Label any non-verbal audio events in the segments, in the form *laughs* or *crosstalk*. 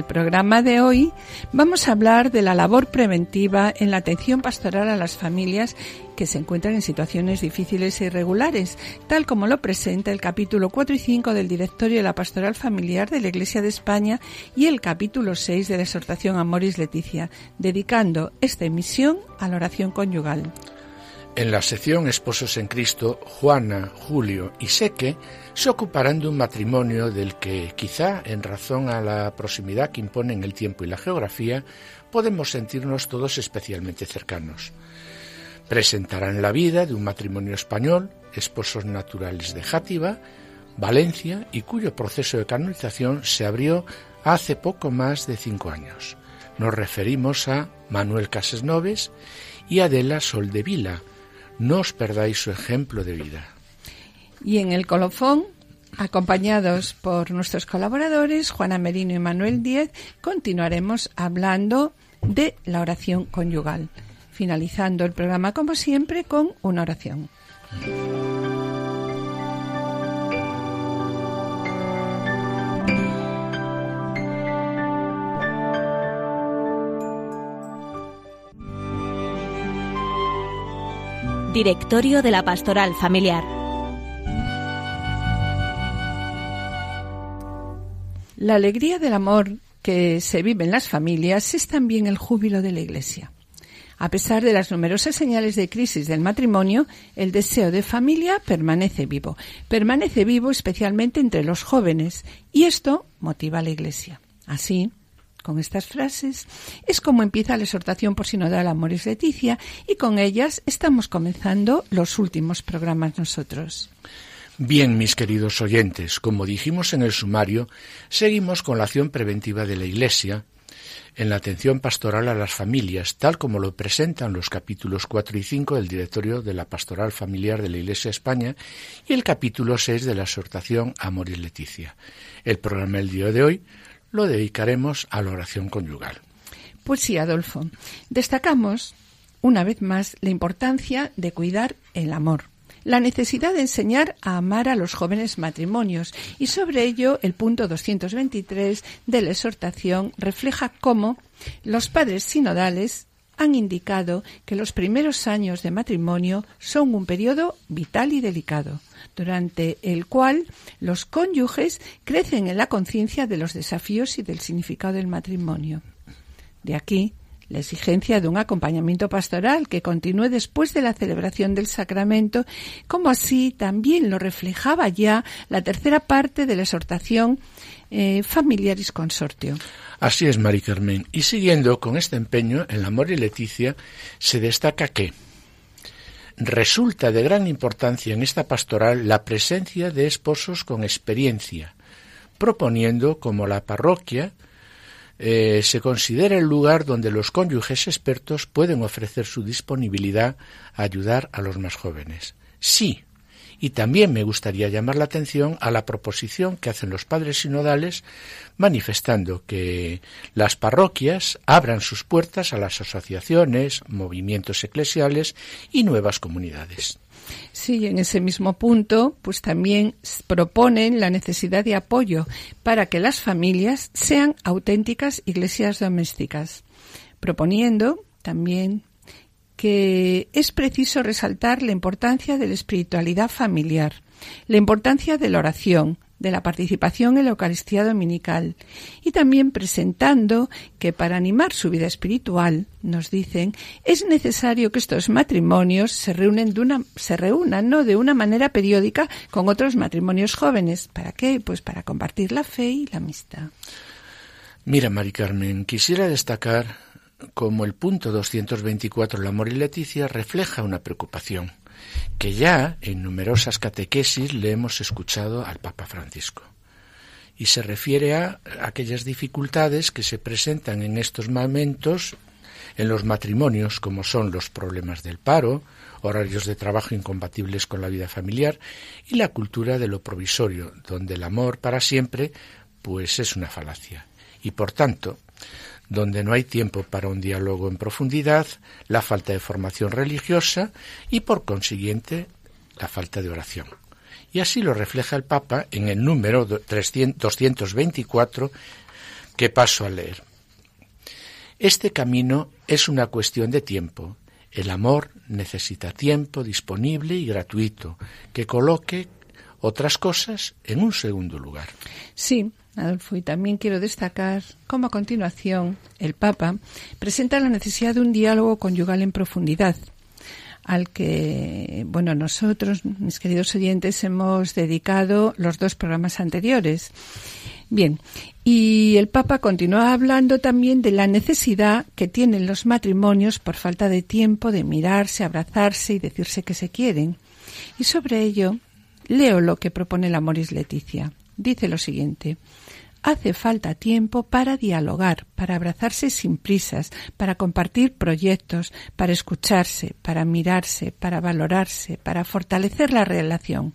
El programa de hoy vamos a hablar de la labor preventiva en la atención pastoral a las familias que se encuentran en situaciones difíciles e irregulares, tal como lo presenta el capítulo 4 y 5 del Directorio de la Pastoral Familiar de la Iglesia de España y el capítulo 6 de la exhortación Amoris Leticia, dedicando esta emisión a la oración conyugal. En la sección Esposos en Cristo, Juana, Julio y Seque se ocuparán de un matrimonio del que, quizá en razón a la proximidad que imponen el tiempo y la geografía, podemos sentirnos todos especialmente cercanos. Presentarán la vida de un matrimonio español, esposos naturales de Játiva, Valencia, y cuyo proceso de canonización se abrió hace poco más de cinco años. Nos referimos a Manuel Casesnoves y Adela Soldevila, no os perdáis su ejemplo de vida. Y en el colofón, acompañados por nuestros colaboradores, Juana Merino y Manuel Díez, continuaremos hablando de la oración conyugal, finalizando el programa como siempre con una oración. Directorio de la Pastoral Familiar. La alegría del amor que se vive en las familias es también el júbilo de la Iglesia. A pesar de las numerosas señales de crisis del matrimonio, el deseo de familia permanece vivo. Permanece vivo especialmente entre los jóvenes y esto motiva a la Iglesia. Así, con estas frases es como empieza la exhortación por sinodal Amoris Leticia y con ellas estamos comenzando los últimos programas nosotros. Bien, mis queridos oyentes, como dijimos en el sumario, seguimos con la acción preventiva de la Iglesia en la atención pastoral a las familias, tal como lo presentan los capítulos 4 y 5 del Directorio de la Pastoral Familiar de la Iglesia España y el capítulo 6 de la exhortación Amoris Leticia. El programa del día de hoy lo dedicaremos a la oración conyugal. Pues sí, Adolfo. Destacamos, una vez más, la importancia de cuidar el amor, la necesidad de enseñar a amar a los jóvenes matrimonios y sobre ello el punto 223 de la exhortación refleja cómo los padres sinodales han indicado que los primeros años de matrimonio son un periodo vital y delicado durante el cual los cónyuges crecen en la conciencia de los desafíos y del significado del matrimonio. De aquí la exigencia de un acompañamiento pastoral que continúe después de la celebración del sacramento, como así también lo reflejaba ya la tercera parte de la exhortación eh, Familiaris Consortio. Así es, Mari Carmen. Y siguiendo con este empeño, en la Amor y Leticia se destaca que Resulta de gran importancia en esta pastoral la presencia de esposos con experiencia, proponiendo como la parroquia eh, se considera el lugar donde los cónyuges expertos pueden ofrecer su disponibilidad a ayudar a los más jóvenes. Sí, y también me gustaría llamar la atención a la proposición que hacen los padres sinodales manifestando que las parroquias abran sus puertas a las asociaciones, movimientos eclesiales y nuevas comunidades. Sí, en ese mismo punto, pues también proponen la necesidad de apoyo para que las familias sean auténticas iglesias domésticas, proponiendo también que es preciso resaltar la importancia de la espiritualidad familiar, la importancia de la oración, de la participación en la Eucaristía Dominical y también presentando que para animar su vida espiritual, nos dicen, es necesario que estos matrimonios se, reúnen de una, se reúnan ¿no? de una manera periódica con otros matrimonios jóvenes. ¿Para qué? Pues para compartir la fe y la amistad. Mira, Mari Carmen, quisiera destacar como el punto 224, el amor y Leticia, refleja una preocupación que ya en numerosas catequesis le hemos escuchado al Papa Francisco. y se refiere a aquellas dificultades que se presentan en estos momentos en los matrimonios, como son los problemas del paro, horarios de trabajo incompatibles con la vida familiar y la cultura de lo provisorio, donde el amor para siempre pues es una falacia. Y por tanto, donde no hay tiempo para un diálogo en profundidad, la falta de formación religiosa y por consiguiente la falta de oración. Y así lo refleja el Papa en el número 224 que paso a leer. Este camino es una cuestión de tiempo. El amor necesita tiempo disponible y gratuito que coloque otras cosas en un segundo lugar. Sí, Adolfo, y también quiero destacar cómo a continuación el Papa presenta la necesidad de un diálogo conyugal en profundidad, al que, bueno, nosotros, mis queridos oyentes, hemos dedicado los dos programas anteriores. Bien, y el Papa continúa hablando también de la necesidad que tienen los matrimonios por falta de tiempo de mirarse, abrazarse y decirse que se quieren. Y sobre ello leo lo que propone la Moris Leticia. Dice lo siguiente. Hace falta tiempo para dialogar, para abrazarse sin prisas, para compartir proyectos, para escucharse, para mirarse, para valorarse, para fortalecer la relación.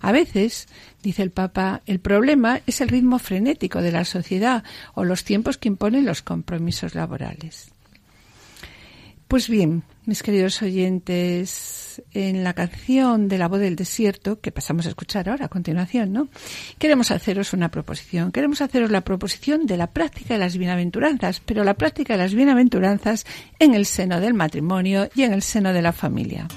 A veces, dice el Papa, el problema es el ritmo frenético de la sociedad o los tiempos que imponen los compromisos laborales. Pues bien, mis queridos oyentes, en la canción de la voz del desierto, que pasamos a escuchar ahora a continuación, ¿no? Queremos haceros una proposición. Queremos haceros la proposición de la práctica de las bienaventuranzas, pero la práctica de las bienaventuranzas en el seno del matrimonio y en el seno de la familia.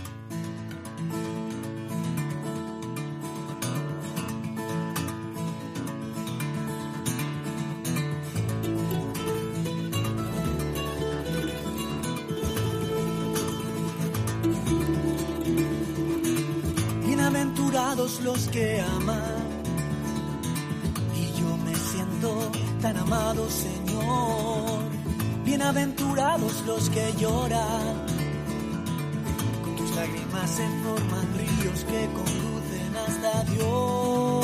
Los que lloran. Con tus lágrimas se forman ríos que conducen hasta Dios.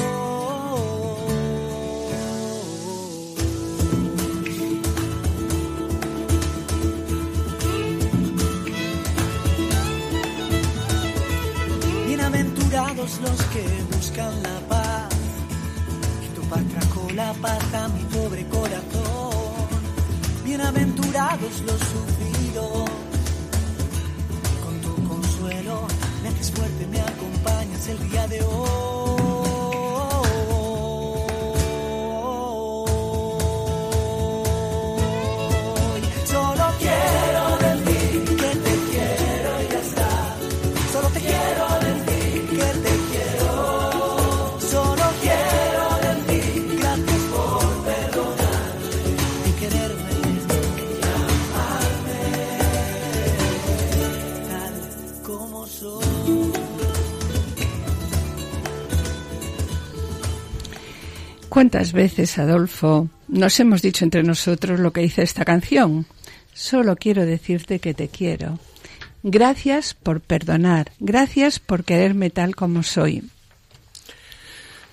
¿Cuántas veces, Adolfo, nos hemos dicho entre nosotros lo que dice esta canción? Solo quiero decirte que te quiero. Gracias por perdonar, gracias por quererme tal como soy.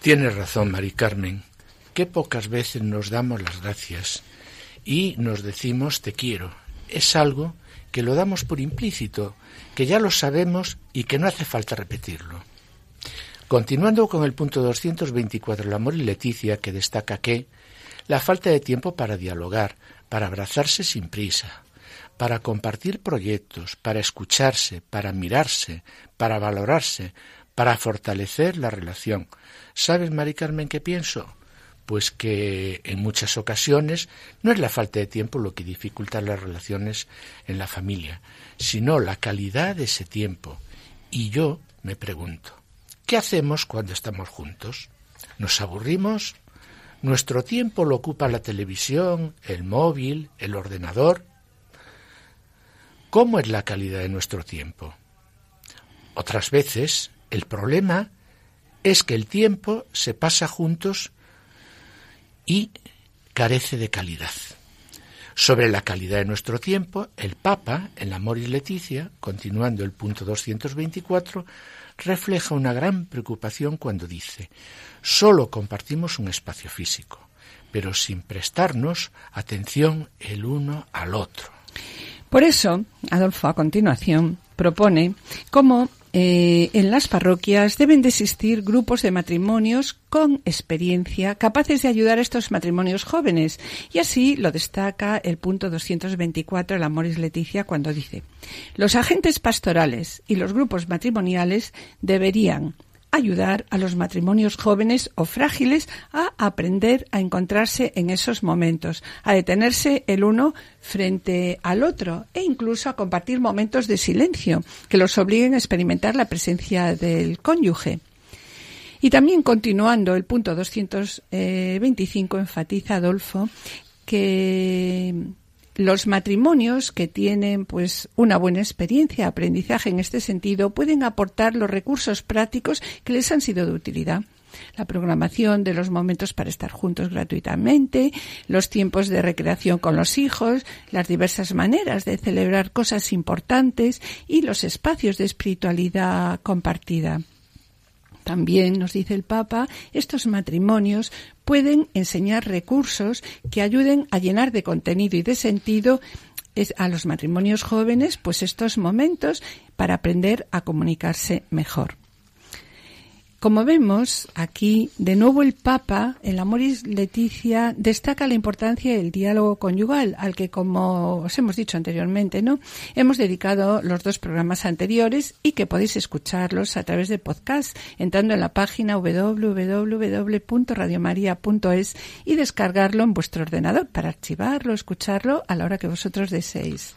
Tienes razón, Mari Carmen. Qué pocas veces nos damos las gracias y nos decimos te quiero. Es algo que lo damos por implícito, que ya lo sabemos y que no hace falta repetirlo. Continuando con el punto 224, el amor y Leticia, que destaca que la falta de tiempo para dialogar, para abrazarse sin prisa, para compartir proyectos, para escucharse, para mirarse, para valorarse, para fortalecer la relación. ¿Sabes, Mari Carmen, qué pienso? Pues que en muchas ocasiones no es la falta de tiempo lo que dificulta las relaciones en la familia, sino la calidad de ese tiempo. Y yo me pregunto, ¿Qué hacemos cuando estamos juntos? ¿Nos aburrimos? ¿Nuestro tiempo lo ocupa la televisión, el móvil, el ordenador? ¿Cómo es la calidad de nuestro tiempo? Otras veces el problema es que el tiempo se pasa juntos y carece de calidad. Sobre la calidad de nuestro tiempo, el Papa, en la Moris Leticia, continuando el punto 224, refleja una gran preocupación cuando dice, solo compartimos un espacio físico, pero sin prestarnos atención el uno al otro. Por eso, Adolfo, a continuación, propone cómo eh, en las parroquias deben de existir grupos de matrimonios con experiencia capaces de ayudar a estos matrimonios jóvenes. Y así lo destaca el punto 224 de la Moris Leticia cuando dice, los agentes pastorales y los grupos matrimoniales deberían ayudar a los matrimonios jóvenes o frágiles a aprender a encontrarse en esos momentos, a detenerse el uno frente al otro e incluso a compartir momentos de silencio que los obliguen a experimentar la presencia del cónyuge. Y también continuando el punto 225 enfatiza Adolfo que los matrimonios que tienen pues una buena experiencia, aprendizaje en este sentido, pueden aportar los recursos prácticos que les han sido de utilidad la programación de los momentos para estar juntos gratuitamente, los tiempos de recreación con los hijos, las diversas maneras de celebrar cosas importantes y los espacios de espiritualidad compartida. También, nos dice el Papa, estos matrimonios pueden enseñar recursos que ayuden a llenar de contenido y de sentido a los matrimonios jóvenes, pues estos momentos para aprender a comunicarse mejor. Como vemos aquí, de nuevo el Papa, en la Moris Leticia, destaca la importancia del diálogo conyugal, al que, como os hemos dicho anteriormente, ¿no? Hemos dedicado los dos programas anteriores y que podéis escucharlos a través de podcast, entrando en la página www.radiomaria.es y descargarlo en vuestro ordenador para archivarlo, escucharlo a la hora que vosotros deseéis.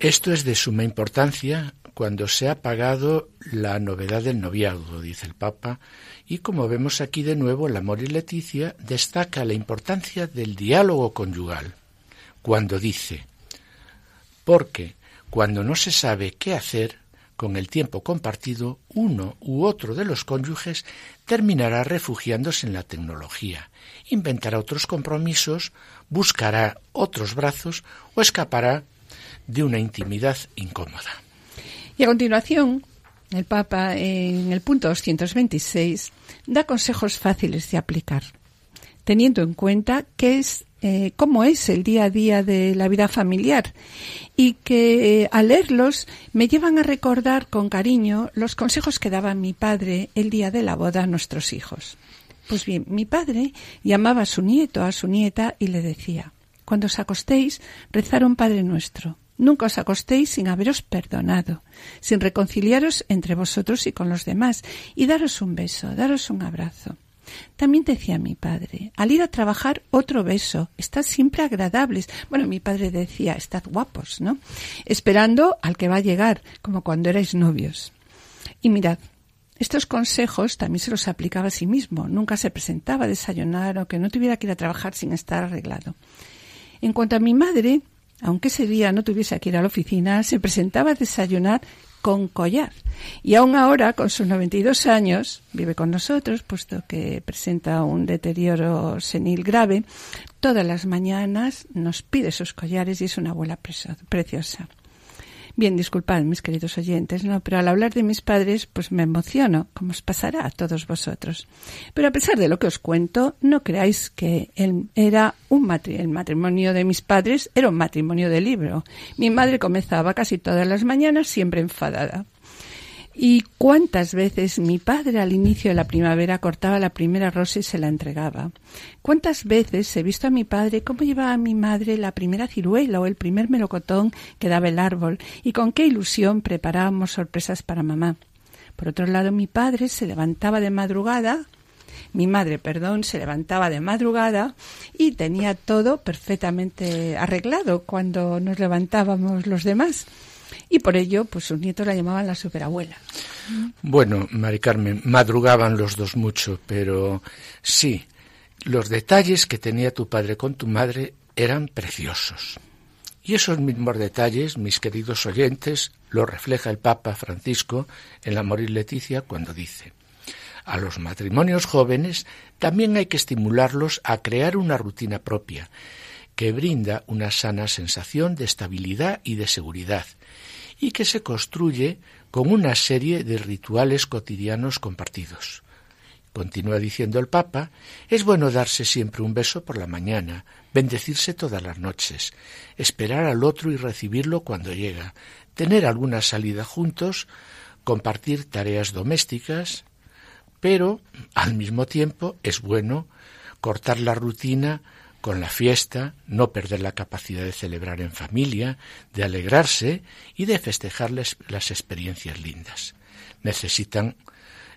Esto es de suma importancia cuando se ha pagado la novedad del noviazgo, dice el Papa, y como vemos aquí de nuevo, el amor y Leticia destaca la importancia del diálogo conyugal, cuando dice, porque cuando no se sabe qué hacer con el tiempo compartido, uno u otro de los cónyuges terminará refugiándose en la tecnología, inventará otros compromisos, buscará otros brazos o escapará de una intimidad incómoda. Y a continuación, el Papa, en el punto 226, da consejos fáciles de aplicar, teniendo en cuenta que es eh, cómo es el día a día de la vida familiar y que eh, al leerlos me llevan a recordar con cariño los consejos que daba mi padre el día de la boda a nuestros hijos. Pues bien, mi padre llamaba a su nieto, a su nieta, y le decía, cuando os acostéis, rezar un Padre nuestro, Nunca os acostéis sin haberos perdonado, sin reconciliaros entre vosotros y con los demás, y daros un beso, daros un abrazo. También decía mi padre, al ir a trabajar otro beso, estad siempre agradables. Bueno, mi padre decía, estad guapos, ¿no? Esperando al que va a llegar, como cuando erais novios. Y mirad, estos consejos también se los aplicaba a sí mismo. Nunca se presentaba a desayunar o que no tuviera que ir a trabajar sin estar arreglado. En cuanto a mi madre, aunque ese día no tuviese que ir a la oficina, se presentaba a desayunar con collar. Y aún ahora, con sus 92 años, vive con nosotros, puesto que presenta un deterioro senil grave. Todas las mañanas nos pide sus collares y es una abuela preciosa. Bien, disculpad, mis queridos oyentes, no, pero al hablar de mis padres, pues me emociono, como os pasará a todos vosotros. Pero a pesar de lo que os cuento, no creáis que él era un el matrimonio de mis padres era un matrimonio de libro. Mi madre comenzaba casi todas las mañanas siempre enfadada. Y cuántas veces mi padre al inicio de la primavera cortaba la primera rosa y se la entregaba. Cuántas veces he visto a mi padre cómo llevaba a mi madre la primera ciruela o el primer melocotón que daba el árbol y con qué ilusión preparábamos sorpresas para mamá. Por otro lado, mi padre se levantaba de madrugada, mi madre, perdón, se levantaba de madrugada y tenía todo perfectamente arreglado cuando nos levantábamos los demás y por ello, pues sus nietos la llamaban la superabuela. Bueno, Mari Carmen, madrugaban los dos mucho, pero sí, los detalles que tenía tu padre con tu madre eran preciosos. Y esos mismos detalles, mis queridos oyentes, lo refleja el Papa Francisco en la Morir Leticia cuando dice, a los matrimonios jóvenes también hay que estimularlos a crear una rutina propia, que brinda una sana sensación de estabilidad y de seguridad, y que se construye con una serie de rituales cotidianos compartidos. Continúa diciendo el Papa, es bueno darse siempre un beso por la mañana, bendecirse todas las noches, esperar al otro y recibirlo cuando llega, tener alguna salida juntos, compartir tareas domésticas, pero al mismo tiempo es bueno cortar la rutina con la fiesta, no perder la capacidad de celebrar en familia, de alegrarse y de festejarles las experiencias lindas. Necesitan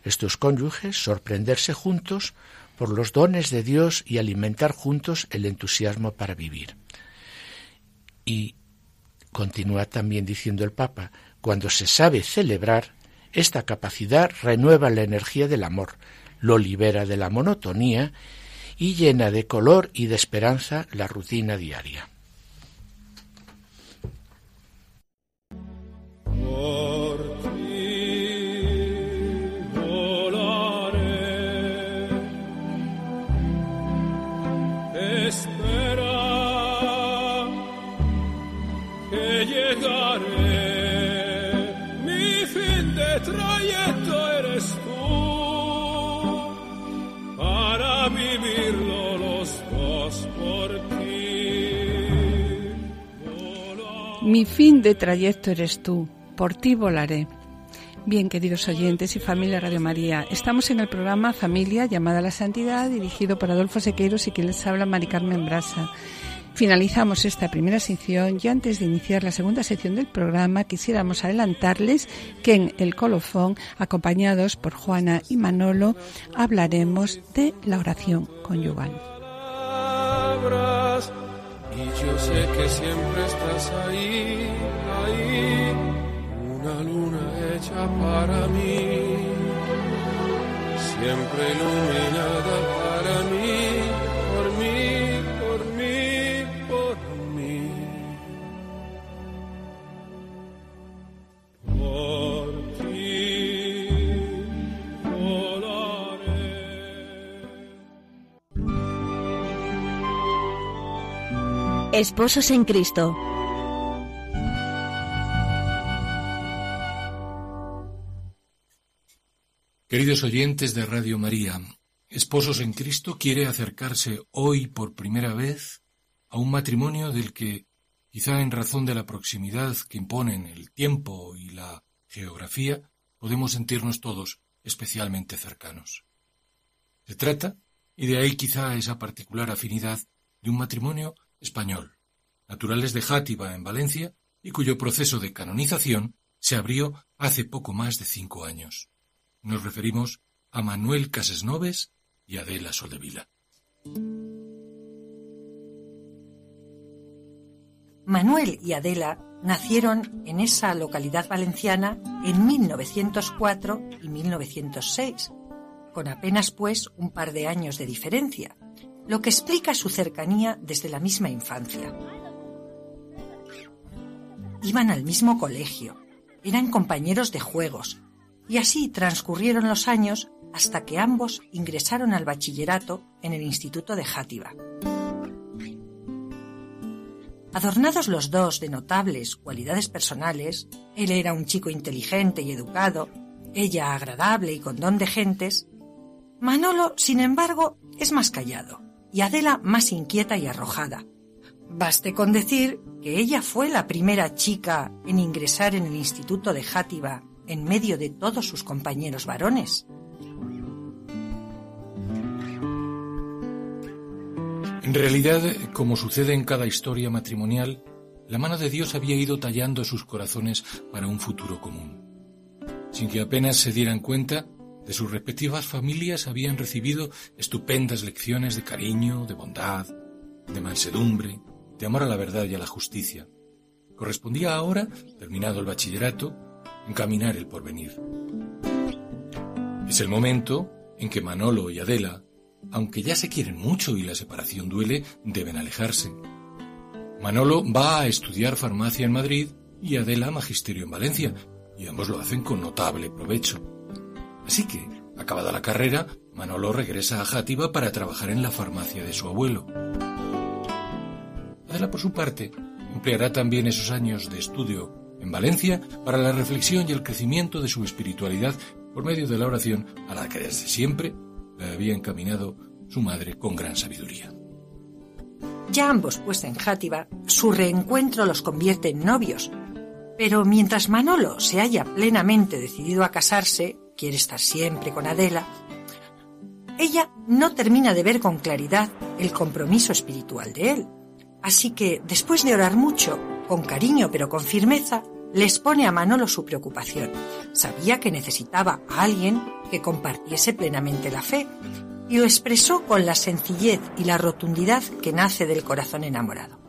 estos cónyuges sorprenderse juntos por los dones de Dios y alimentar juntos el entusiasmo para vivir. Y continúa también diciendo el Papa, cuando se sabe celebrar, esta capacidad renueva la energía del amor, lo libera de la monotonía y llena de color y de esperanza la rutina diaria. Mi fin de trayecto eres tú, por ti volaré. Bien, queridos oyentes y familia Radio María, estamos en el programa Familia llamada a la Santidad, dirigido por Adolfo Sequeiros y quien les habla Mari Carmen Brasa. Finalizamos esta primera sección y antes de iniciar la segunda sección del programa quisiéramos adelantarles que en el colofón, acompañados por Juana y Manolo, hablaremos de la oración conyugal yo sé que siempre estás ahí, ahí, una luna hecha para mí, siempre iluminada Esposos en Cristo. Queridos oyentes de Radio María, Esposos en Cristo quiere acercarse hoy por primera vez a un matrimonio del que, quizá en razón de la proximidad que imponen el tiempo y la geografía, podemos sentirnos todos especialmente cercanos. Se trata, y de ahí quizá esa particular afinidad, de un matrimonio español, naturales de Játiva en Valencia y cuyo proceso de canonización se abrió hace poco más de cinco años. Nos referimos a Manuel Casesnoves y Adela Soldevila. Manuel y Adela nacieron en esa localidad valenciana en 1904 y 1906, con apenas pues un par de años de diferencia, lo que explica su cercanía desde la misma infancia. Iban al mismo colegio, eran compañeros de juegos, y así transcurrieron los años hasta que ambos ingresaron al bachillerato en el Instituto de Játiva. Adornados los dos de notables cualidades personales, él era un chico inteligente y educado, ella agradable y con don de gentes, Manolo, sin embargo, es más callado y Adela más inquieta y arrojada. Baste con decir que ella fue la primera chica en ingresar en el Instituto de Játiva en medio de todos sus compañeros varones. En realidad, como sucede en cada historia matrimonial, la mano de Dios había ido tallando sus corazones para un futuro común. Sin que apenas se dieran cuenta, de sus respectivas familias habían recibido estupendas lecciones de cariño, de bondad, de mansedumbre, de amor a la verdad y a la justicia. Correspondía ahora, terminado el bachillerato, encaminar el porvenir. Es el momento en que Manolo y Adela, aunque ya se quieren mucho y la separación duele, deben alejarse. Manolo va a estudiar farmacia en Madrid y Adela magisterio en Valencia, y ambos lo hacen con notable provecho. Así que, acabada la carrera, Manolo regresa a Játiva para trabajar en la farmacia de su abuelo. Adela, por su parte, empleará también esos años de estudio en Valencia para la reflexión y el crecimiento de su espiritualidad por medio de la oración a la que desde siempre le había encaminado su madre con gran sabiduría. Ya ambos pues en Játiva, su reencuentro los convierte en novios. Pero mientras Manolo se haya plenamente decidido a casarse, quiere estar siempre con Adela, ella no termina de ver con claridad el compromiso espiritual de él. Así que, después de orar mucho, con cariño pero con firmeza, le expone a Manolo su preocupación. Sabía que necesitaba a alguien que compartiese plenamente la fe y lo expresó con la sencillez y la rotundidad que nace del corazón enamorado.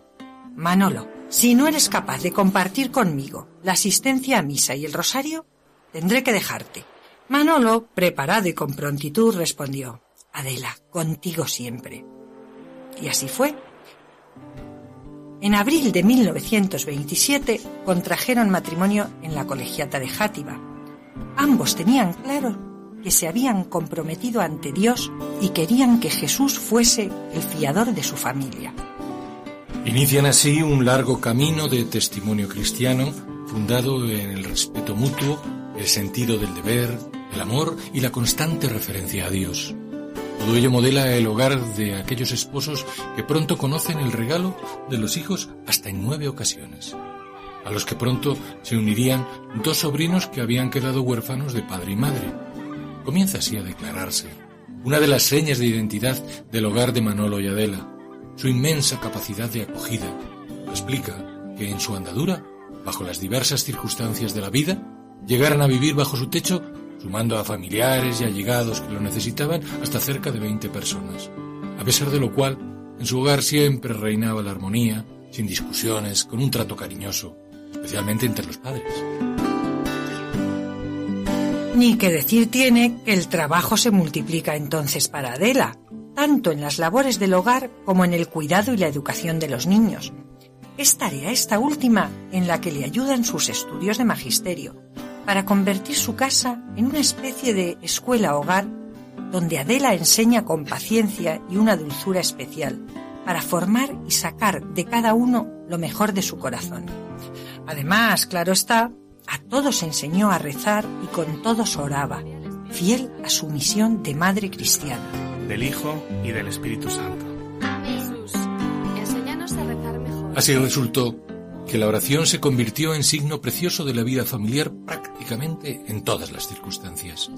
Manolo, si no eres capaz de compartir conmigo la asistencia a misa y el rosario, tendré que dejarte. Manolo, preparado y con prontitud, respondió, Adela, contigo siempre. Y así fue. En abril de 1927 contrajeron matrimonio en la colegiata de Játiva. Ambos tenían claro que se habían comprometido ante Dios y querían que Jesús fuese el fiador de su familia. Inician así un largo camino de testimonio cristiano fundado en el respeto mutuo, el sentido del deber, el amor y la constante referencia a Dios. Todo ello modela el hogar de aquellos esposos que pronto conocen el regalo de los hijos hasta en nueve ocasiones, a los que pronto se unirían dos sobrinos que habían quedado huérfanos de padre y madre. Comienza así a declararse una de las señas de identidad del hogar de Manolo y Adela, su inmensa capacidad de acogida. Explica que en su andadura, bajo las diversas circunstancias de la vida, llegaran a vivir bajo su techo sumando a familiares y allegados que lo necesitaban hasta cerca de 20 personas, a pesar de lo cual en su hogar siempre reinaba la armonía, sin discusiones, con un trato cariñoso, especialmente entre los padres. Ni que decir tiene que el trabajo se multiplica entonces para Adela, tanto en las labores del hogar como en el cuidado y la educación de los niños. Es tarea esta última en la que le ayudan sus estudios de magisterio, para convertir su casa en una especie de escuela-hogar donde Adela enseña con paciencia y una dulzura especial para formar y sacar de cada uno lo mejor de su corazón. Además, claro está, a todos enseñó a rezar y con todos oraba, fiel a su misión de madre cristiana. Del Hijo y del Espíritu Santo. Jesús, enséñanos a rezar mejor. Así resultó que la oración se convirtió en signo precioso de la vida familiar prácticamente en todas las circunstancias.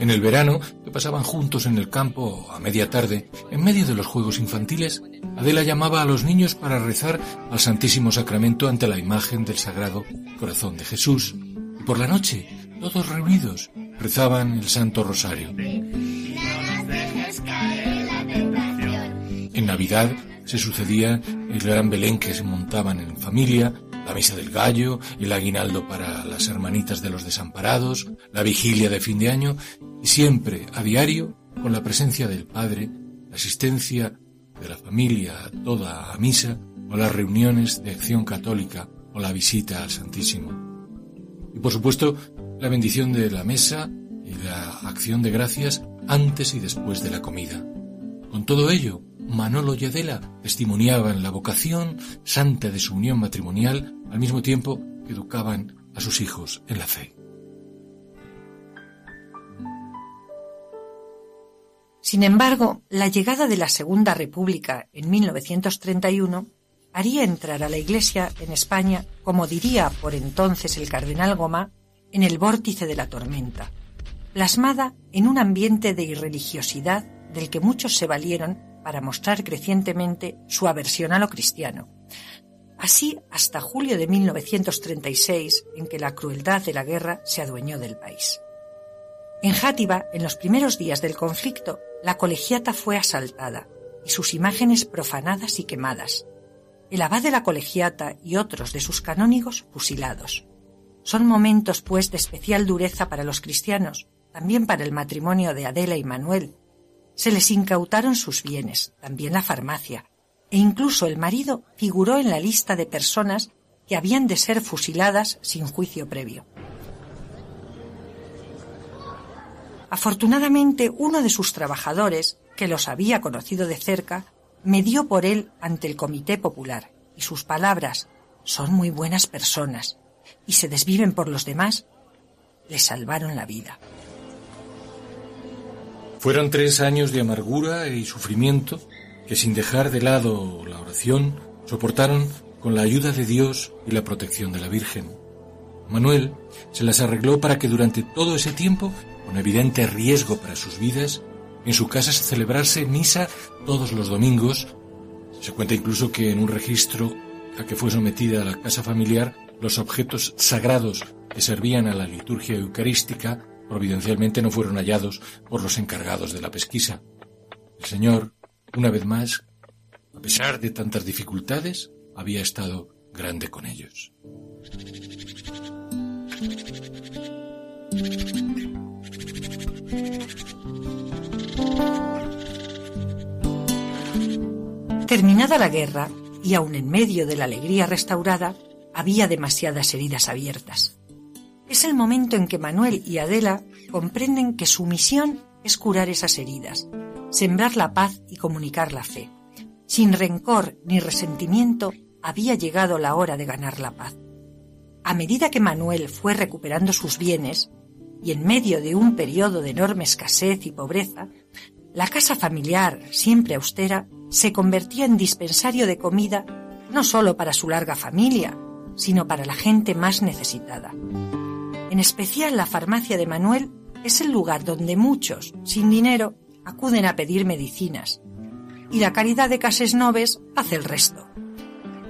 En el verano, que pasaban juntos en el campo a media tarde, en medio de los juegos infantiles, Adela llamaba a los niños para rezar al Santísimo Sacramento ante la imagen del Sagrado Corazón de Jesús. Y por la noche, todos reunidos, rezaban el Santo Rosario. En Navidad se sucedía el gran Belén que se montaban en familia, la misa del gallo, el aguinaldo para las hermanitas de los desamparados, la vigilia de fin de año y siempre a diario con la presencia del Padre, la asistencia de la familia toda a misa o las reuniones de acción católica o la visita al Santísimo. Y por supuesto, la bendición de la mesa y la acción de gracias antes y después de la comida. Con todo ello, Manolo y Adela testimoniaban la vocación santa de su unión matrimonial al mismo tiempo que educaban a sus hijos en la fe. Sin embargo, la llegada de la Segunda República en 1931 haría entrar a la Iglesia en España, como diría por entonces el cardenal Goma, en el vórtice de la tormenta, plasmada en un ambiente de irreligiosidad del que muchos se valieron para mostrar crecientemente su aversión a lo cristiano. Así hasta julio de 1936, en que la crueldad de la guerra se adueñó del país. En Játiva, en los primeros días del conflicto, la colegiata fue asaltada y sus imágenes profanadas y quemadas. El abad de la colegiata y otros de sus canónigos fusilados. Son momentos, pues, de especial dureza para los cristianos, también para el matrimonio de Adela y Manuel, se les incautaron sus bienes, también la farmacia, e incluso el marido figuró en la lista de personas que habían de ser fusiladas sin juicio previo. Afortunadamente, uno de sus trabajadores, que los había conocido de cerca, me dio por él ante el Comité Popular y sus palabras son muy buenas personas y se desviven por los demás, le salvaron la vida. Fueron tres años de amargura y sufrimiento que sin dejar de lado la oración soportaron con la ayuda de Dios y la protección de la Virgen. Manuel se las arregló para que durante todo ese tiempo, con evidente riesgo para sus vidas, en su casa se celebrase misa todos los domingos. Se cuenta incluso que en un registro a que fue sometida la casa familiar, los objetos sagrados que servían a la liturgia eucarística providencialmente no fueron hallados por los encargados de la pesquisa. El Señor, una vez más, a pesar de tantas dificultades, había estado grande con ellos. Terminada la guerra, y aun en medio de la alegría restaurada, había demasiadas heridas abiertas. Es el momento en que Manuel y Adela comprenden que su misión es curar esas heridas, sembrar la paz y comunicar la fe. Sin rencor ni resentimiento, había llegado la hora de ganar la paz. A medida que Manuel fue recuperando sus bienes, y en medio de un periodo de enorme escasez y pobreza, la casa familiar, siempre austera, se convertía en dispensario de comida no solo para su larga familia, sino para la gente más necesitada. En especial la farmacia de Manuel es el lugar donde muchos, sin dinero, acuden a pedir medicinas, y la caridad de Cases Noves hace el resto.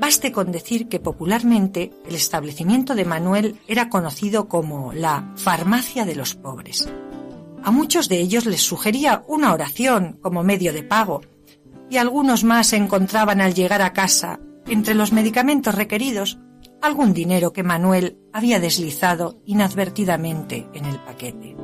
Baste con decir que popularmente el establecimiento de Manuel era conocido como la farmacia de los pobres. A muchos de ellos les sugería una oración como medio de pago, y algunos más encontraban al llegar a casa, entre los medicamentos requeridos, algún dinero que Manuel había deslizado inadvertidamente en el paquete.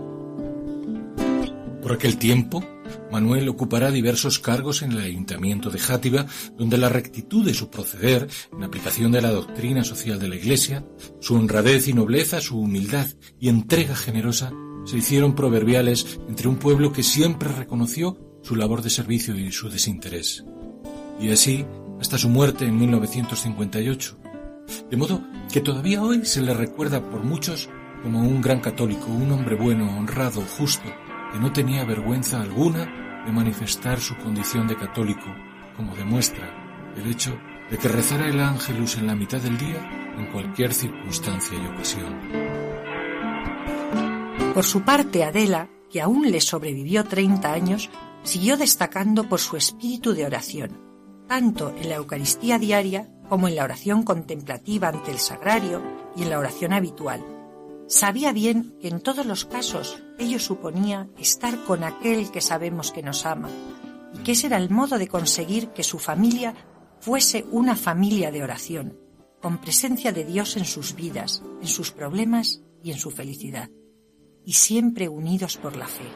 Por aquel tiempo, Manuel ocupará diversos cargos en el ayuntamiento de Játiva, donde la rectitud de su proceder, en aplicación de la doctrina social de la Iglesia, su honradez y nobleza, su humildad y entrega generosa, se hicieron proverbiales entre un pueblo que siempre reconoció su labor de servicio y su desinterés. Y así hasta su muerte en 1958. De modo que todavía hoy se le recuerda por muchos como un gran católico, un hombre bueno, honrado, justo, que no tenía vergüenza alguna de manifestar su condición de católico, como demuestra el hecho de que rezara el ángelus en la mitad del día en cualquier circunstancia y ocasión. Por su parte, Adela, que aún le sobrevivió 30 años, siguió destacando por su espíritu de oración, tanto en la Eucaristía diaria como en la oración contemplativa ante el sagrario y en la oración habitual. Sabía bien que en todos los casos ello suponía estar con aquel que sabemos que nos ama, y que ese era el modo de conseguir que su familia fuese una familia de oración, con presencia de Dios en sus vidas, en sus problemas y en su felicidad, y siempre unidos por la fe.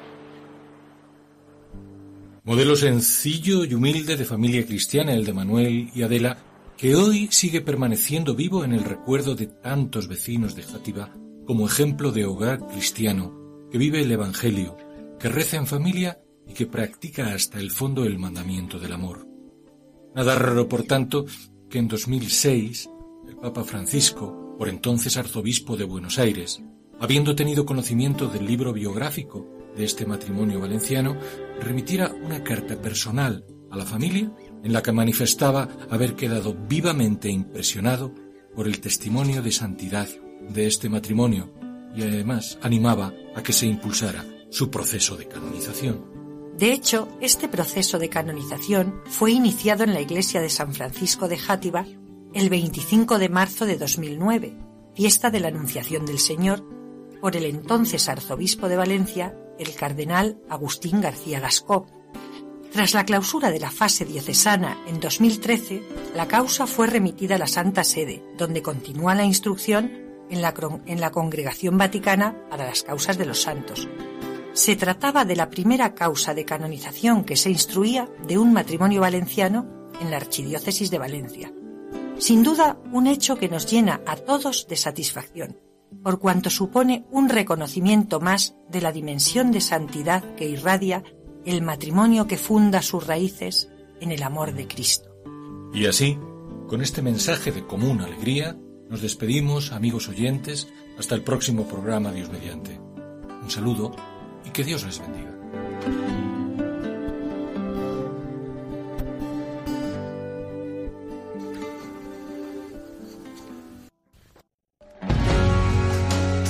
Modelo sencillo y humilde de familia cristiana el de Manuel y Adela, que hoy sigue permaneciendo vivo en el recuerdo de tantos vecinos de Játiva como ejemplo de hogar cristiano que vive el Evangelio, que reza en familia y que practica hasta el fondo el mandamiento del amor. Nada raro, por tanto, que en 2006 el Papa Francisco, por entonces arzobispo de Buenos Aires, habiendo tenido conocimiento del libro biográfico de este matrimonio valenciano, remitiera una carta personal a la familia en la que manifestaba haber quedado vivamente impresionado por el testimonio de santidad de este matrimonio y además animaba a que se impulsara su proceso de canonización. De hecho, este proceso de canonización fue iniciado en la iglesia de San Francisco de Játiva el 25 de marzo de 2009, fiesta de la Anunciación del Señor, por el entonces arzobispo de Valencia, el cardenal Agustín García Gascó. Tras la clausura de la fase diocesana en 2013, la causa fue remitida a la Santa Sede, donde continúa la instrucción en la, en la Congregación Vaticana para las Causas de los Santos. Se trataba de la primera causa de canonización que se instruía de un matrimonio valenciano en la Archidiócesis de Valencia. Sin duda, un hecho que nos llena a todos de satisfacción por cuanto supone un reconocimiento más de la dimensión de santidad que irradia el matrimonio que funda sus raíces en el amor de Cristo. Y así, Con este mensaje de común alegría, nos despedimos, amigos oyentes, hasta el próximo programa Dios mediante. Un saludo y que Dios les bendiga.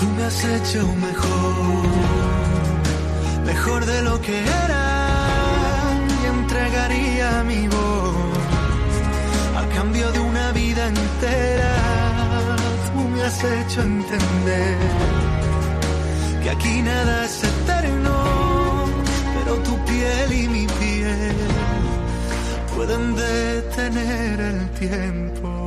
Tú me has hecho mejor, mejor de lo que era y entregaría mi voz a cambio de una vida entera. Tú me has hecho entender que aquí nada es eterno, pero tu piel y mi piel pueden detener el tiempo.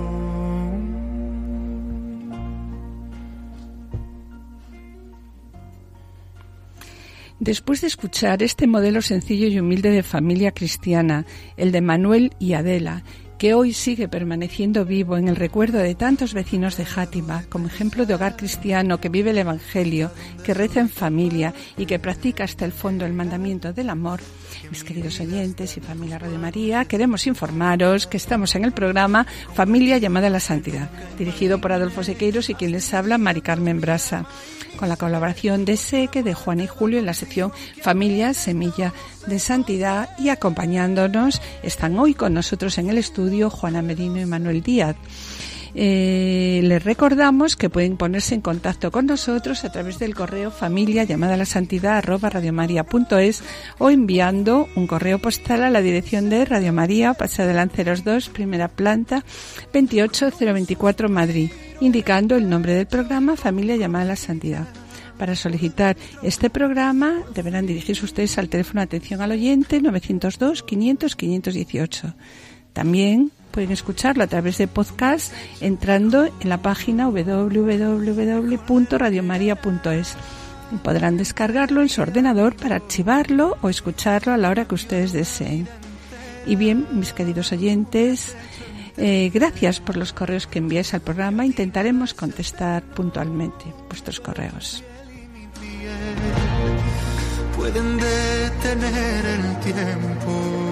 Después de escuchar este modelo sencillo y humilde de familia cristiana, el de Manuel y Adela, que hoy sigue permaneciendo vivo en el recuerdo de tantos vecinos de Játima, como ejemplo de hogar cristiano que vive el Evangelio, que reza en familia y que practica hasta el fondo el mandamiento del amor, mis queridos oyentes y familia Radio María, queremos informaros que estamos en el programa Familia llamada a la Santidad, dirigido por Adolfo Sequeiros y quien les habla, Mari Carmen Brasa con la colaboración de Seque, de Juan y Julio en la sección Familia Semilla de Santidad y acompañándonos están hoy con nosotros en el estudio Juana Merino y Manuel Díaz. Eh, les recordamos que pueden ponerse en contacto con nosotros a través del correo familia llamada la santidad arroba radiomaria.es o enviando un correo postal a la dirección de Radio María, Paseo de Lanceros 2, primera planta, 28024 Madrid, indicando el nombre del programa Familia llamada la santidad. Para solicitar este programa deberán dirigirse ustedes al teléfono atención al oyente 902 500 518. También pueden escucharlo a través de podcast entrando en la página www.radiomaria.es. Podrán descargarlo en su ordenador para archivarlo o escucharlo a la hora que ustedes deseen. Y bien, mis queridos oyentes, eh, gracias por los correos que enviáis al programa. Intentaremos contestar puntualmente vuestros correos. Pueden detener el tiempo.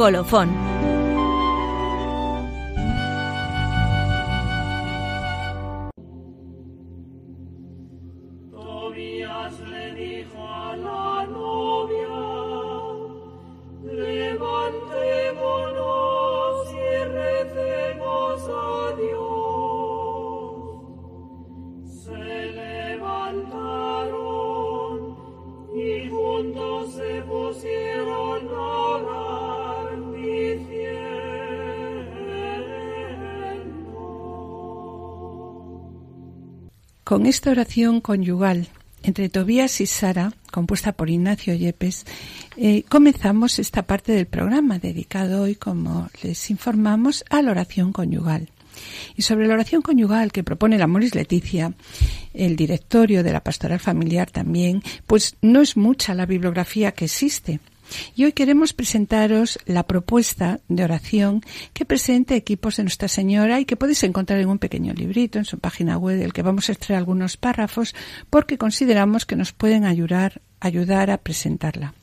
Colofón. Con esta oración conyugal entre Tobías y Sara, compuesta por Ignacio Yepes, eh, comenzamos esta parte del programa dedicado hoy, como les informamos, a la oración conyugal. Y sobre la oración conyugal que propone la Moris Leticia, el directorio de la pastoral familiar también, pues no es mucha la bibliografía que existe. Y hoy queremos presentaros la propuesta de oración que presenta equipos de Nuestra Señora y que podéis encontrar en un pequeño librito en su página web del que vamos a extraer algunos párrafos porque consideramos que nos pueden ayudar, ayudar a presentarla.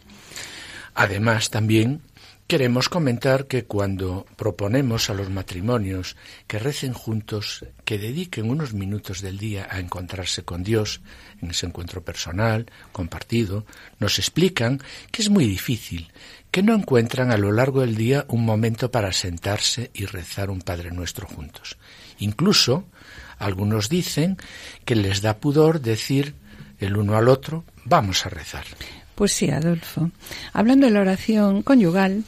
Además, también queremos comentar que cuando proponemos a los matrimonios que recen juntos, que dediquen unos minutos del día a encontrarse con Dios, en ese encuentro personal, compartido, nos explican que es muy difícil, que no encuentran a lo largo del día un momento para sentarse y rezar un Padre Nuestro juntos. Incluso, algunos dicen que les da pudor decir el uno al otro, vamos a rezar. Pues sí, Adolfo. Hablando de la oración conyugal,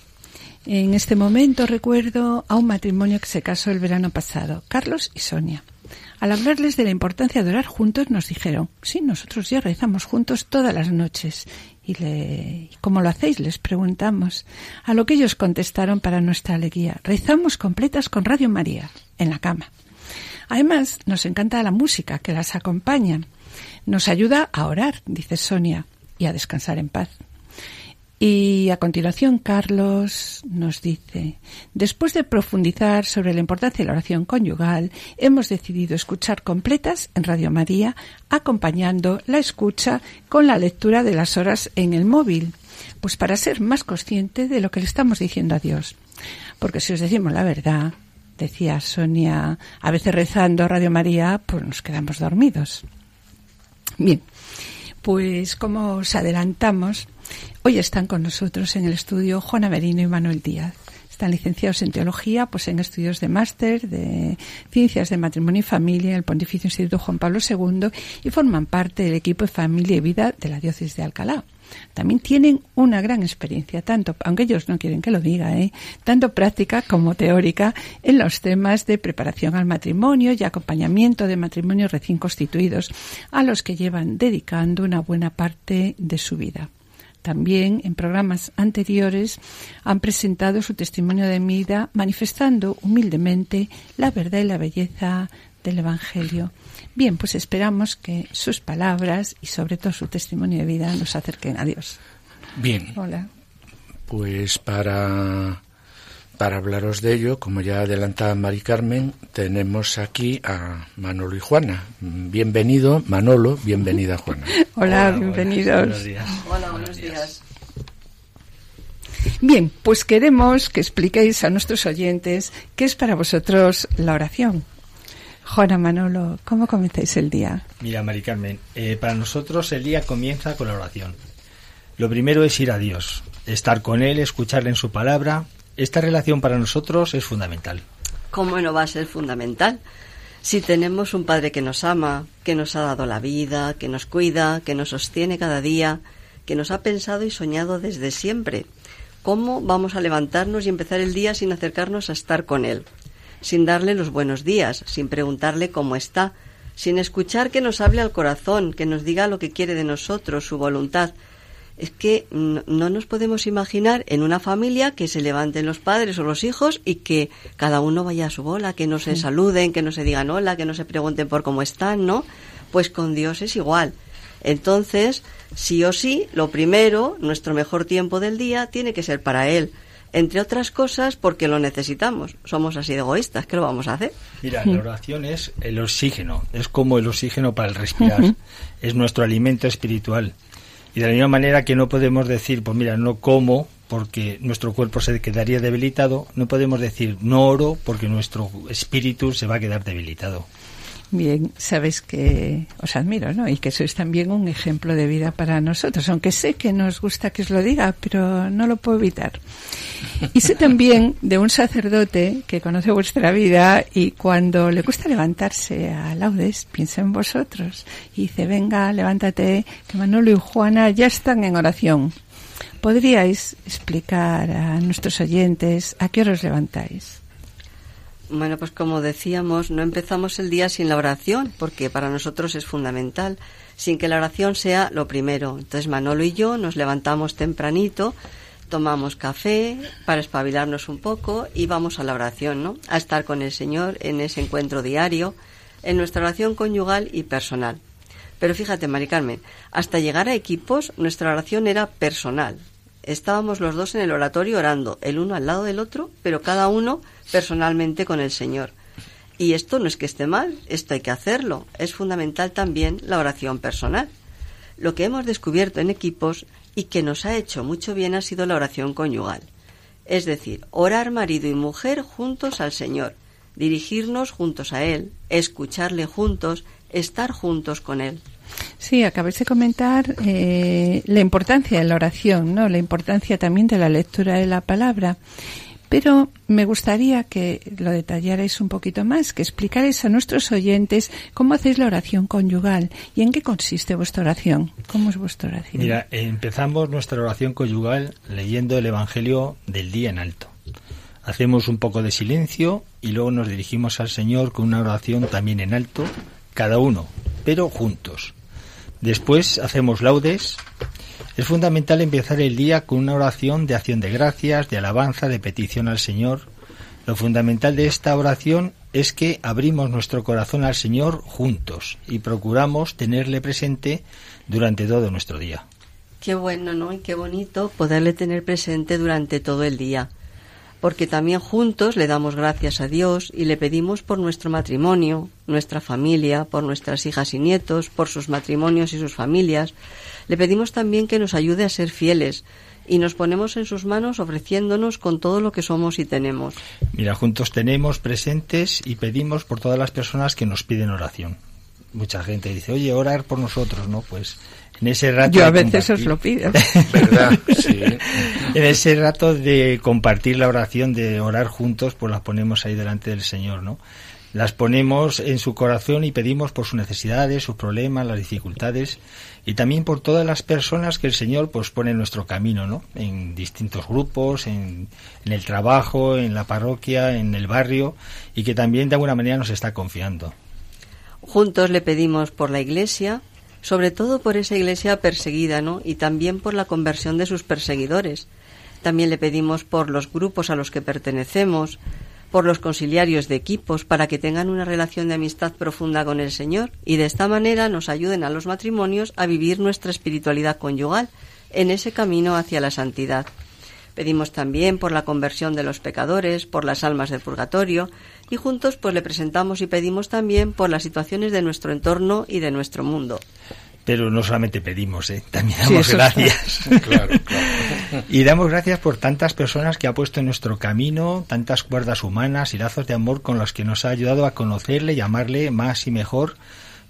en este momento recuerdo a un matrimonio que se casó el verano pasado, Carlos y Sonia. Al hablarles de la importancia de orar juntos, nos dijeron, sí, nosotros ya rezamos juntos todas las noches. ¿Y le, cómo lo hacéis? Les preguntamos. A lo que ellos contestaron para nuestra alegría, rezamos completas con Radio María, en la cama. Además, nos encanta la música que las acompaña. Nos ayuda a orar, dice Sonia, y a descansar en paz. Y a continuación, Carlos nos dice, después de profundizar sobre la importancia de la oración conyugal, hemos decidido escuchar completas en Radio María, acompañando la escucha con la lectura de las horas en el móvil, pues para ser más consciente de lo que le estamos diciendo a Dios. Porque si os decimos la verdad, decía Sonia, a veces rezando Radio María, pues nos quedamos dormidos. Bien, pues como os adelantamos, Hoy están con nosotros en el estudio Juana Merino y Manuel Díaz. Están licenciados en teología, pues en estudios de máster de ciencias de matrimonio y familia en el Pontificio Instituto Juan Pablo II y forman parte del equipo de familia y vida de la diócesis de Alcalá. También tienen una gran experiencia, tanto, aunque ellos no quieren que lo diga, ¿eh? tanto práctica como teórica en los temas de preparación al matrimonio y acompañamiento de matrimonios recién constituidos, a los que llevan dedicando una buena parte de su vida también en programas anteriores han presentado su testimonio de vida manifestando humildemente la verdad y la belleza del Evangelio. Bien, pues esperamos que sus palabras y sobre todo su testimonio de vida nos acerquen a Dios. Bien. Hola. Pues para para hablaros de ello, como ya adelantaba Mari Carmen, tenemos aquí a Manolo y Juana. Bienvenido, Manolo, bienvenida, Juana. *laughs* Hola, bienvenidos. Buenos días. Hola, buenos días. Bien, pues queremos que expliquéis a nuestros oyentes qué es para vosotros la oración. Juana Manolo, ¿cómo comenzáis el día? Mira, Mari Carmen, eh, para nosotros el día comienza con la oración. Lo primero es ir a Dios, estar con Él, escucharle en su palabra, esta relación para nosotros es fundamental. ¿Cómo no va a ser fundamental? Si tenemos un Padre que nos ama, que nos ha dado la vida, que nos cuida, que nos sostiene cada día, que nos ha pensado y soñado desde siempre, ¿cómo vamos a levantarnos y empezar el día sin acercarnos a estar con Él? Sin darle los buenos días, sin preguntarle cómo está, sin escuchar que nos hable al corazón, que nos diga lo que quiere de nosotros, su voluntad, es que no nos podemos imaginar en una familia que se levanten los padres o los hijos y que cada uno vaya a su bola, que no se saluden, que no se digan hola, que no se pregunten por cómo están, ¿no? Pues con Dios es igual. Entonces, sí o sí, lo primero, nuestro mejor tiempo del día tiene que ser para Él. Entre otras cosas, porque lo necesitamos. Somos así de egoístas, ¿qué lo vamos a hacer? Mira, la oración es el oxígeno, es como el oxígeno para el respirar, es nuestro alimento espiritual. Y de la misma manera que no podemos decir, pues mira, no como porque nuestro cuerpo se quedaría debilitado, no podemos decir no oro porque nuestro espíritu se va a quedar debilitado. Bien, sabes que os admiro, ¿no? Y que sois también un ejemplo de vida para nosotros, aunque sé que nos gusta que os lo diga, pero no lo puedo evitar. Y sé también de un sacerdote que conoce vuestra vida y cuando le gusta levantarse a laudes, piensa en vosotros y dice, venga, levántate, que Manolo y Juana ya están en oración. ¿Podríais explicar a nuestros oyentes a qué hora os levantáis? Bueno, pues como decíamos, no empezamos el día sin la oración, porque para nosotros es fundamental, sin que la oración sea lo primero. Entonces Manolo y yo nos levantamos tempranito, tomamos café para espabilarnos un poco y vamos a la oración, ¿no? A estar con el Señor en ese encuentro diario, en nuestra oración conyugal y personal. Pero fíjate, Mari Carmen, hasta llegar a equipos, nuestra oración era personal. Estábamos los dos en el oratorio orando, el uno al lado del otro, pero cada uno personalmente con el Señor. Y esto no es que esté mal, esto hay que hacerlo. Es fundamental también la oración personal. Lo que hemos descubierto en equipos y que nos ha hecho mucho bien ha sido la oración conyugal. Es decir, orar marido y mujer juntos al Señor, dirigirnos juntos a Él, escucharle juntos, estar juntos con Él. Sí, acabáis de comentar eh, la importancia de la oración, ¿no? La importancia también de la lectura de la palabra. Pero me gustaría que lo detallarais un poquito más, que explicarais a nuestros oyentes cómo hacéis la oración conyugal y en qué consiste vuestra oración. ¿Cómo es vuestra oración? Mira, empezamos nuestra oración conyugal leyendo el Evangelio del día en alto. Hacemos un poco de silencio y luego nos dirigimos al Señor con una oración también en alto, cada uno, pero juntos. Después hacemos laudes es fundamental empezar el día con una oración de acción de gracias, de alabanza, de petición al Señor. Lo fundamental de esta oración es que abrimos nuestro corazón al Señor juntos y procuramos tenerle presente durante todo nuestro día. Qué bueno, ¿no? Y qué bonito poderle tener presente durante todo el día. Porque también juntos le damos gracias a Dios y le pedimos por nuestro matrimonio, nuestra familia, por nuestras hijas y nietos, por sus matrimonios y sus familias. Le pedimos también que nos ayude a ser fieles, y nos ponemos en sus manos ofreciéndonos con todo lo que somos y tenemos. Mira, juntos tenemos presentes y pedimos por todas las personas que nos piden oración. Mucha gente dice, oye, orar por nosotros, ¿no? Pues en ese rato yo a veces os lo pido *laughs* verdad sí. en ese rato de compartir la oración de orar juntos pues las ponemos ahí delante del señor no las ponemos en su corazón y pedimos por sus necesidades sus problemas las dificultades y también por todas las personas que el Señor pues pone en nuestro camino, ¿no? En distintos grupos, en, en, el trabajo, en la parroquia, en el barrio y que también de alguna manera nos está confiando. Juntos le pedimos por la Iglesia, sobre todo por esa Iglesia perseguida, ¿no? Y también por la conversión de sus perseguidores. También le pedimos por los grupos a los que pertenecemos, por los conciliarios de equipos para que tengan una relación de amistad profunda con el Señor y de esta manera nos ayuden a los matrimonios a vivir nuestra espiritualidad conyugal en ese camino hacia la santidad. Pedimos también por la conversión de los pecadores, por las almas del purgatorio y juntos pues le presentamos y pedimos también por las situaciones de nuestro entorno y de nuestro mundo pero no solamente pedimos, ¿eh? también damos gracias. *laughs* claro, claro. Y damos gracias por tantas personas que ha puesto en nuestro camino, tantas cuerdas humanas y lazos de amor con los que nos ha ayudado a conocerle y amarle más y mejor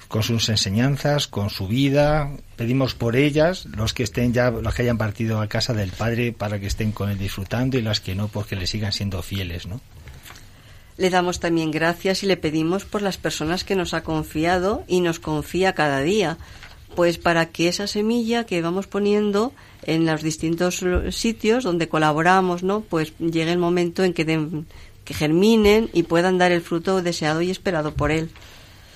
con sus enseñanzas, con su vida. Pedimos por ellas, los que estén ya, los que hayan partido a casa del Padre para que estén con él disfrutando y las que no, porque le sigan siendo fieles, ¿no? Le damos también gracias y le pedimos por las personas que nos ha confiado y nos confía cada día, pues para que esa semilla que vamos poniendo en los distintos sitios donde colaboramos, ¿no? Pues llegue el momento en que, que germinen y puedan dar el fruto deseado y esperado por él.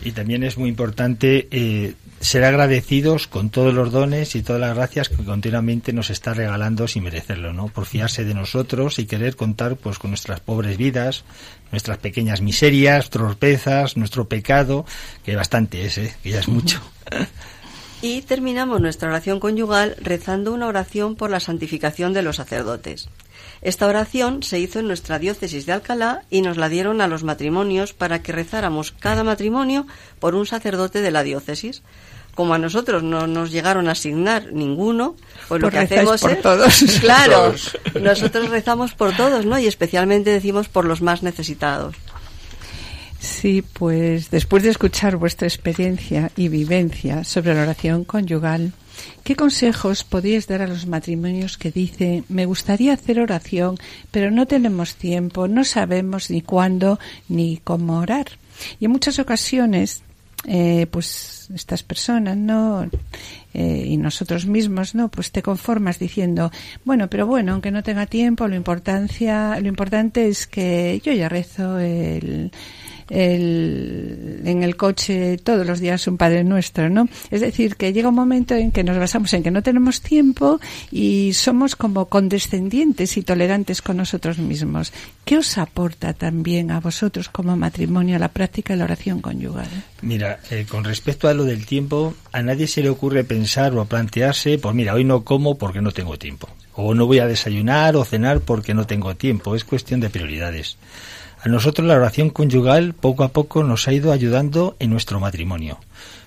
Y también es muy importante eh, ser agradecidos con todos los dones y todas las gracias que continuamente nos está regalando sin merecerlo, ¿no? Por fiarse de nosotros y querer contar pues con nuestras pobres vidas, nuestras pequeñas miserias, torpezas, nuestro pecado, que bastante es, ¿eh? que ya es mucho. *laughs* Y terminamos nuestra oración conyugal rezando una oración por la santificación de los sacerdotes. Esta oración se hizo en nuestra diócesis de Alcalá y nos la dieron a los matrimonios para que rezáramos cada matrimonio por un sacerdote de la diócesis. Como a nosotros no nos llegaron a asignar ninguno, pues lo Pues que hacemos por es todos. *laughs* claro, nosotros rezamos por todos, ¿no? Y especialmente decimos por los más necesitados. Sí, pues después de escuchar vuestra experiencia y vivencia sobre la oración conyugal, ¿qué consejos podríais dar a los matrimonios que dicen, me gustaría hacer oración, pero no tenemos tiempo, no sabemos ni cuándo ni cómo orar? Y en muchas ocasiones, eh, pues estas personas, ¿no? Eh, y nosotros mismos, ¿no? Pues te conformas diciendo, bueno, pero bueno, aunque no tenga tiempo, lo importancia, lo importante es que yo ya rezo el el, en el coche todos los días un Padre Nuestro, ¿no? Es decir, que llega un momento en que nos basamos en que no tenemos tiempo y somos como condescendientes y tolerantes con nosotros mismos. ¿Qué os aporta también a vosotros como matrimonio la práctica de la oración conyugal? Mira, eh, con respecto a lo del tiempo, a nadie se le ocurre pensar o plantearse, pues mira, hoy no como porque no tengo tiempo. O no voy a desayunar o cenar porque no tengo tiempo. Es cuestión de prioridades. A nosotros la oración conyugal poco a poco nos ha ido ayudando en nuestro matrimonio.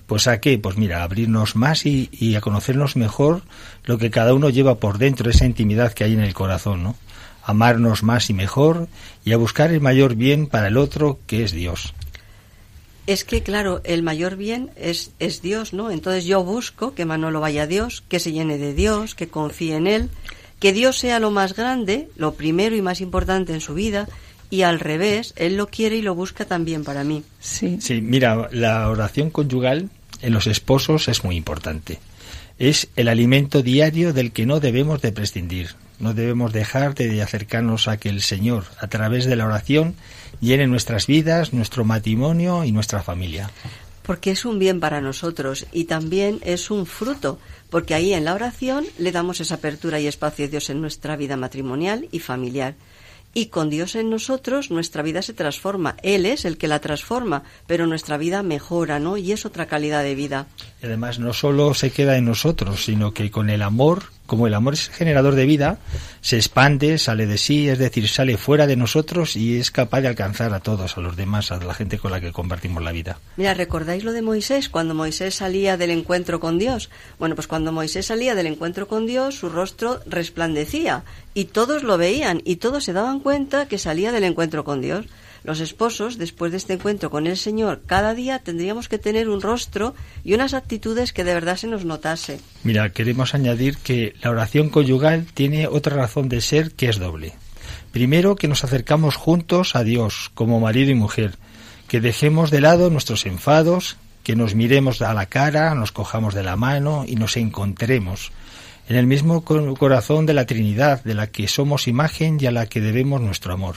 Pues a qué? Pues mira, a abrirnos más y, a conocernos mejor lo que cada uno lleva por dentro, esa intimidad que hay en el corazón, ¿no? Amarnos más y mejor y a buscar el mayor bien para el otro, que es Dios. Es que, claro, el mayor bien es, es Dios, ¿no? Entonces yo busco que Manolo vaya a Dios, que se llene de Dios, que confíe en Él, que Dios sea lo más grande, lo primero y más importante en su vida, y al revés, él lo quiere y lo busca también para mí. Sí. Sí, mira, la oración conyugal en los esposos es muy importante. Es el alimento diario del que no debemos de prescindir. No debemos dejar de acercarnos a que el Señor, a través de la oración, llene nuestras vidas, nuestro matrimonio y nuestra familia. Porque es un bien para nosotros y también es un fruto, porque ahí en la oración le damos esa apertura y espacio a Dios en nuestra vida matrimonial y familiar y con Dios en nosotros nuestra vida se transforma. Él es el que la transforma, pero nuestra vida mejora, ¿no? Y es otra calidad de vida. Y además no solo se queda en nosotros, sino que con el amor como el amor es generador de vida, se expande, sale de sí, es decir, sale fuera de nosotros y es capaz de alcanzar a todos, a los demás, a la gente con la que compartimos la vida. Mira, ¿recordáis lo de Moisés cuando Moisés salía del encuentro con Dios? Bueno, pues cuando Moisés salía del encuentro con Dios, su rostro resplandecía y todos lo veían y todos se daban cuenta que salía del encuentro con Dios. Los esposos, después de este encuentro con el Señor, cada día tendríamos que tener un rostro y unas actitudes que de verdad se nos notase. Mira, queremos añadir que la oración conyugal tiene otra razón de ser que es doble. Primero, que nos acercamos juntos a Dios como marido y mujer, que dejemos de lado nuestros enfados, que nos miremos a la cara, nos cojamos de la mano y nos encontremos en el mismo corazón de la Trinidad, de la que somos imagen y a la que debemos nuestro amor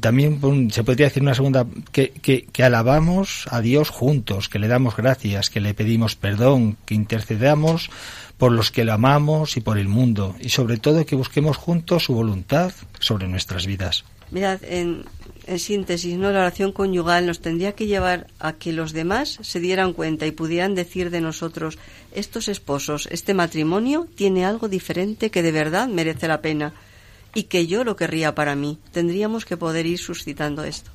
también se podría decir una segunda, que, alabamos a Dios juntos, que le damos gracias, que le pedimos perdón, que intercedamos por los que le amamos y por el mundo, y sobre todo que busquemos juntos su voluntad sobre nuestras vidas. Mirad, en, en síntesis, ¿no? la oración conyugal nos tendría que llevar a que los demás se dieran cuenta y pudieran decir de nosotros, estos esposos, este matrimonio tiene algo diferente que de verdad merece la pena y que yo lo querría para mí. Tendríamos que poder ir suscitando esto.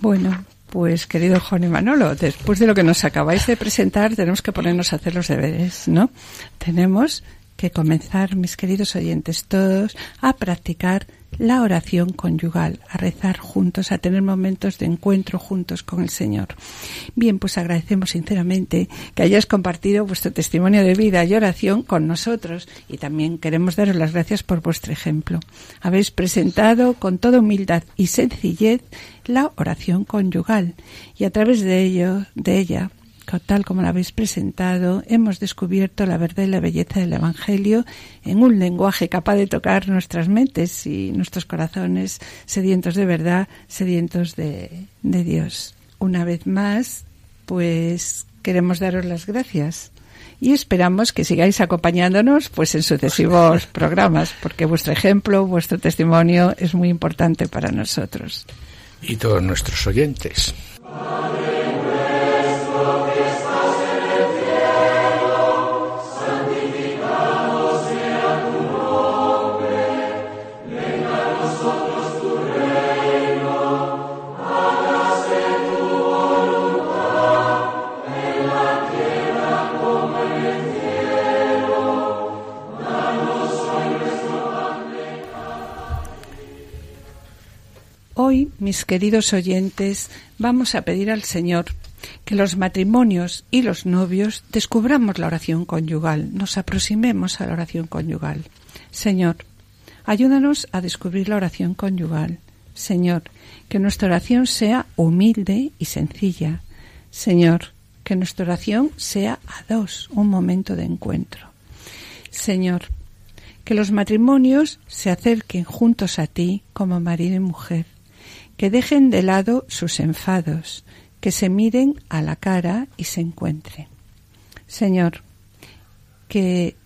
Bueno, pues querido Juan y Manolo, después de lo que nos acabáis de presentar, tenemos que ponernos a hacer los deberes, ¿no? Tenemos que comenzar, mis queridos oyentes todos, a practicar la oración conyugal, a rezar juntos, a tener momentos de encuentro juntos con el Señor. Bien, pues agradecemos sinceramente que hayáis compartido vuestro testimonio de vida y oración con nosotros y también queremos daros las gracias por vuestro ejemplo. Habéis presentado con toda humildad y sencillez la oración conyugal y a través de ello, de ella, tal como la habéis presentado, hemos descubierto la verdad y la belleza del Evangelio en un lenguaje capaz de tocar nuestras mentes y nuestros corazones sedientos de verdad, sedientos de, de Dios. Una vez más, pues queremos daros las gracias y esperamos que sigáis acompañándonos pues en sucesivos *laughs* programas porque vuestro ejemplo, vuestro testimonio es muy importante para nosotros y todos nuestros oyentes. Hoy, mis queridos oyentes, vamos a pedir al Señor que los matrimonios y los novios descubramos la oración conyugal, nos aproximemos a la oración conyugal. Señor, ayúdanos a descubrir la oración conyugal. Señor, que nuestra oración sea humilde y sencilla. Señor, que nuestra oración sea a dos, un momento de encuentro. Señor, que los matrimonios se acerquen juntos a ti como marido y mujer que dejen de lado sus enfados, que se miren a la cara y se encuentren. Señor, que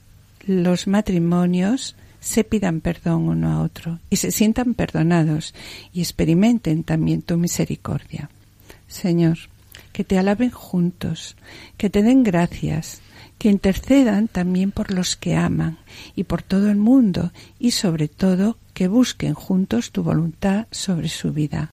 los matrimonios se pidan perdón uno a otro y se sientan perdonados y experimenten también tu misericordia. Señor, que te alaben juntos, que te den gracias, que intercedan también por los que aman y por todo el mundo y sobre todo que busquen juntos tu voluntad sobre su vida.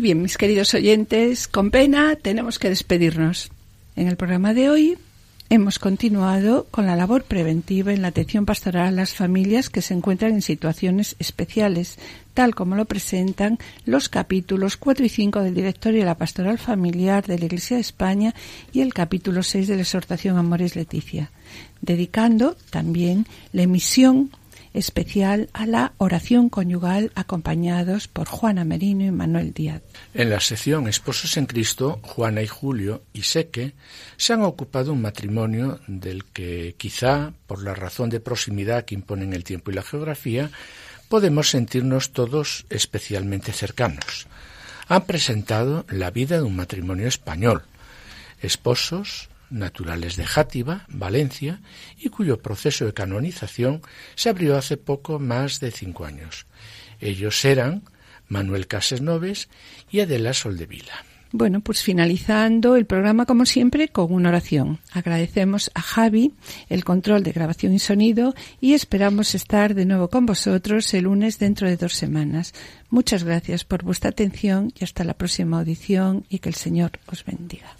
Bien, mis queridos oyentes, con pena tenemos que despedirnos. En el programa de hoy hemos continuado con la labor preventiva en la atención pastoral a las familias que se encuentran en situaciones especiales, tal como lo presentan los capítulos 4 y 5 del Directorio de la Pastoral Familiar de la Iglesia de España y el capítulo 6 de la exhortación Amores Leticia, dedicando también la emisión especial a la oración conyugal acompañados por Juana Merino y Manuel Díaz. En la sección Esposos en Cristo, Juana y Julio y Seque se han ocupado un matrimonio del que quizá, por la razón de proximidad que imponen el tiempo y la geografía, podemos sentirnos todos especialmente cercanos. Han presentado la vida de un matrimonio español, esposos naturales de Játiva, Valencia, y cuyo proceso de canonización se abrió hace poco más de cinco años. Ellos eran Manuel Casesnoves y Adela Soldevila. Bueno, pues finalizando el programa como siempre con una oración. Agradecemos a Javi el control de grabación y sonido y esperamos estar de nuevo con vosotros el lunes dentro de dos semanas. Muchas gracias por vuestra atención y hasta la próxima audición y que el Señor os bendiga.